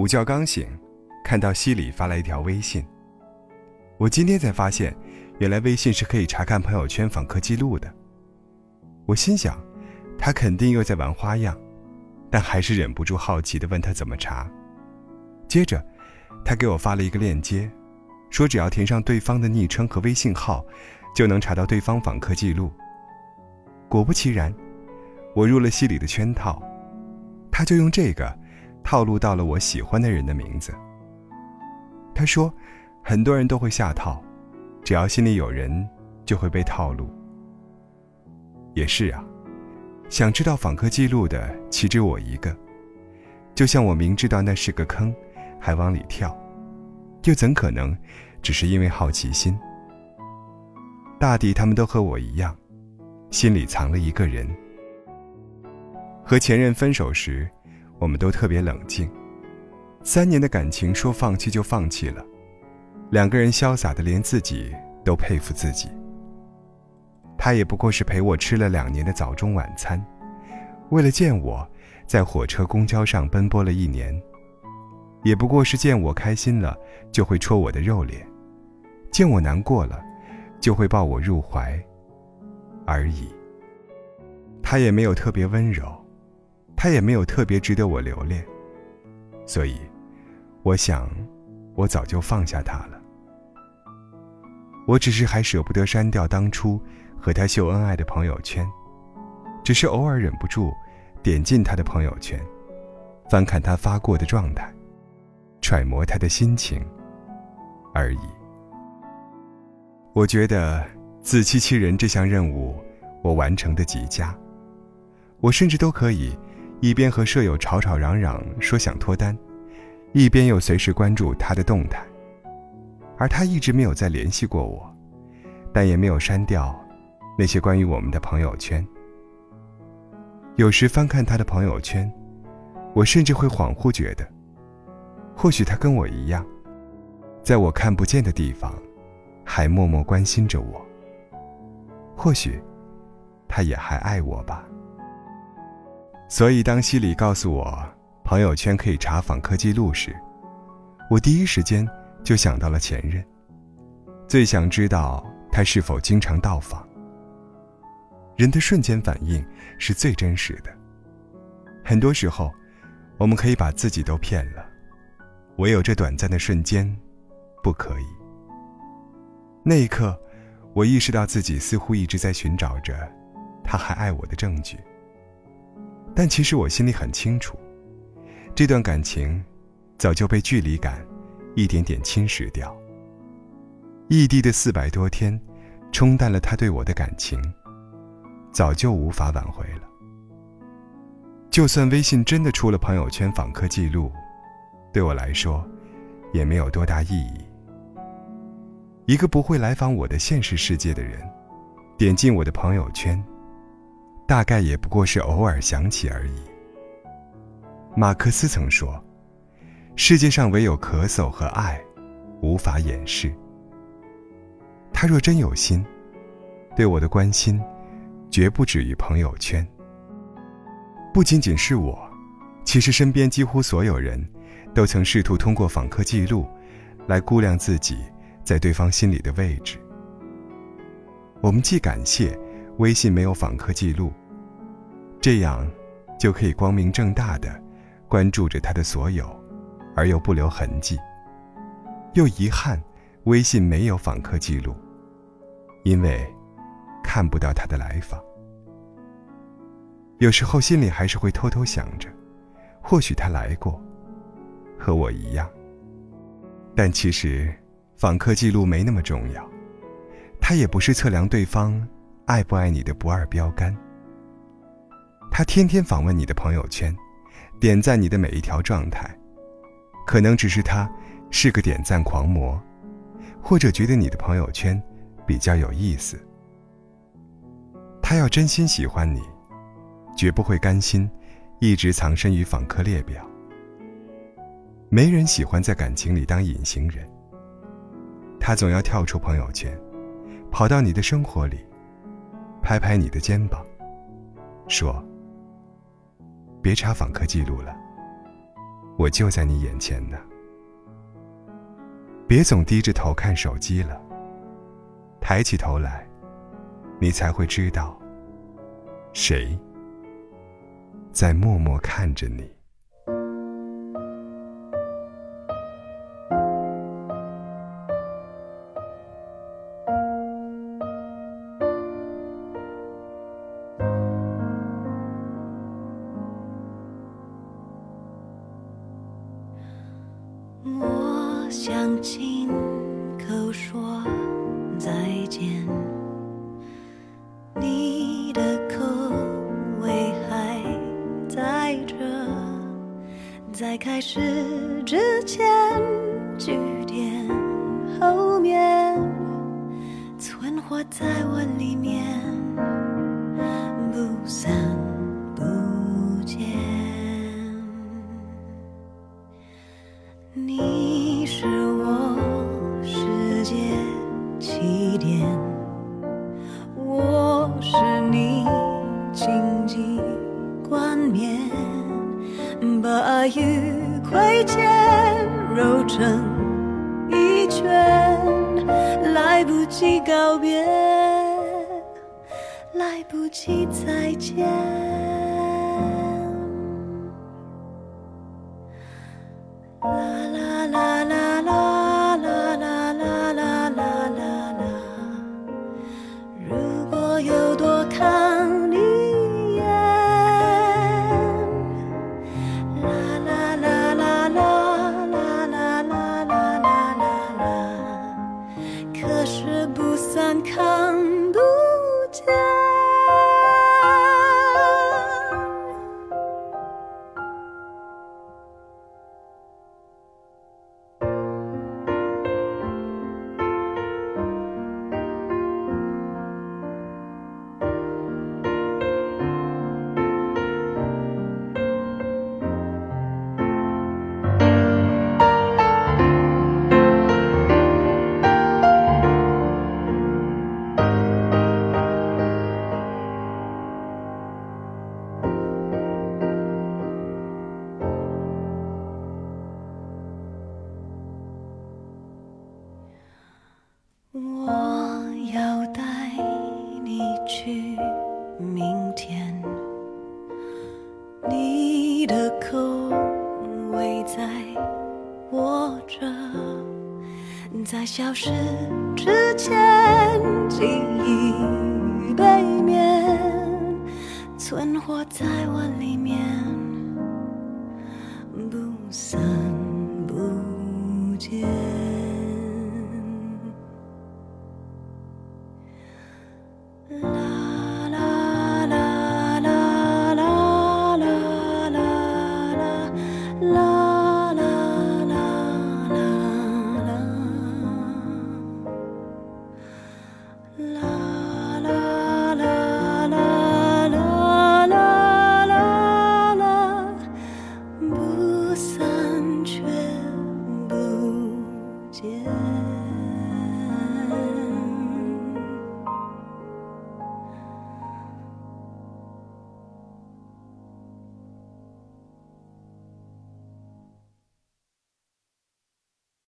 午觉刚醒，看到西里发来一条微信。我今天才发现，原来微信是可以查看朋友圈访客记录的。我心想，他肯定又在玩花样，但还是忍不住好奇地问他怎么查。接着，他给我发了一个链接，说只要填上对方的昵称和微信号，就能查到对方访客记录。果不其然，我入了西里的圈套，他就用这个。套路到了我喜欢的人的名字。他说，很多人都会下套，只要心里有人，就会被套路。也是啊，想知道访客记录的岂止我一个？就像我明知道那是个坑，还往里跳，又怎可能只是因为好奇心？大抵他们都和我一样，心里藏了一个人。和前任分手时。我们都特别冷静，三年的感情说放弃就放弃了，两个人潇洒的连自己都佩服自己。他也不过是陪我吃了两年的早中晚餐，为了见我，在火车公交上奔波了一年，也不过是见我开心了就会戳我的肉脸，见我难过了，就会抱我入怀，而已。他也没有特别温柔。他也没有特别值得我留恋，所以，我想，我早就放下他了。我只是还舍不得删掉当初和他秀恩爱的朋友圈，只是偶尔忍不住点进他的朋友圈，翻看他发过的状态，揣摩他的心情而已。我觉得自欺欺人这项任务，我完成的极佳。我甚至都可以。一边和舍友吵吵嚷嚷说想脱单，一边又随时关注他的动态，而他一直没有再联系过我，但也没有删掉那些关于我们的朋友圈。有时翻看他的朋友圈，我甚至会恍惚觉得，或许他跟我一样，在我看不见的地方，还默默关心着我。或许，他也还爱我吧。所以，当西里告诉我朋友圈可以查访客记录时，我第一时间就想到了前任。最想知道他是否经常到访。人的瞬间反应是最真实的。很多时候，我们可以把自己都骗了，唯有这短暂的瞬间，不可以。那一刻，我意识到自己似乎一直在寻找着他还爱我的证据。但其实我心里很清楚，这段感情早就被距离感一点点侵蚀掉。异地的四百多天，冲淡了他对我的感情，早就无法挽回了。就算微信真的出了朋友圈访客记录，对我来说，也没有多大意义。一个不会来访我的现实世界的人，点进我的朋友圈。大概也不过是偶尔想起而已。马克思曾说：“世界上唯有咳嗽和爱，无法掩饰。”他若真有心，对我的关心，绝不止于朋友圈。不仅仅是我，其实身边几乎所有人，都曾试图通过访客记录，来估量自己在对方心里的位置。我们既感谢微信没有访客记录。这样，就可以光明正大的关注着他的所有，而又不留痕迹。又遗憾，微信没有访客记录，因为看不到他的来访。有时候心里还是会偷偷想着，或许他来过，和我一样。但其实，访客记录没那么重要，它也不是测量对方爱不爱你的不二标杆。他天天访问你的朋友圈，点赞你的每一条状态，可能只是他是个点赞狂魔，或者觉得你的朋友圈比较有意思。他要真心喜欢你，绝不会甘心一直藏身于访客列表。没人喜欢在感情里当隐形人。他总要跳出朋友圈，跑到你的生活里，拍拍你的肩膀，说。别查访客记录了，我就在你眼前呢。别总低着头看手机了，抬起头来，你才会知道，谁在默默看着你。我想亲口说再见，你的口味还在这，在开始之前，句点后面，存活在我里面，不散圈，来不及告别，来不及再见。啦啦啦啦康。你的口味在握着在消失之前，记忆背面存活在我里面，不散。Love.